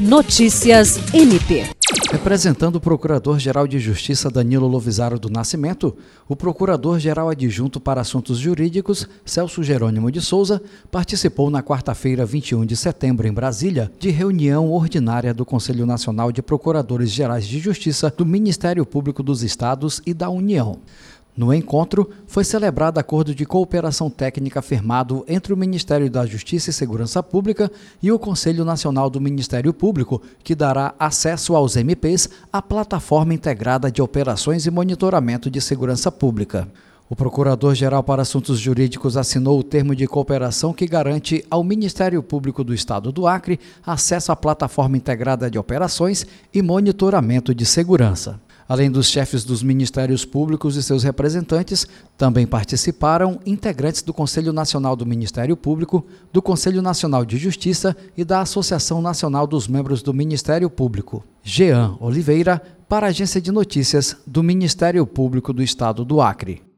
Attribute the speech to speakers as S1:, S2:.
S1: Notícias MP.
S2: Representando o Procurador-Geral de Justiça Danilo Lovisaro do Nascimento, o Procurador-Geral Adjunto para Assuntos Jurídicos, Celso Jerônimo de Souza, participou na quarta-feira, 21 de setembro, em Brasília, de reunião ordinária do Conselho Nacional de Procuradores Gerais de Justiça do Ministério Público dos Estados e da União. No encontro, foi celebrado acordo de cooperação técnica firmado entre o Ministério da Justiça e Segurança Pública e o Conselho Nacional do Ministério Público, que dará acesso aos MPs à plataforma integrada de operações e monitoramento de segurança pública. O Procurador-Geral para Assuntos Jurídicos assinou o termo de cooperação que garante ao Ministério Público do Estado do Acre acesso à plataforma integrada de operações e monitoramento de segurança. Além dos chefes dos ministérios públicos e seus representantes, também participaram integrantes do Conselho Nacional do Ministério Público, do Conselho Nacional de Justiça e da Associação Nacional dos Membros do Ministério Público. Jean Oliveira, para a Agência de Notícias do Ministério Público do Estado do Acre.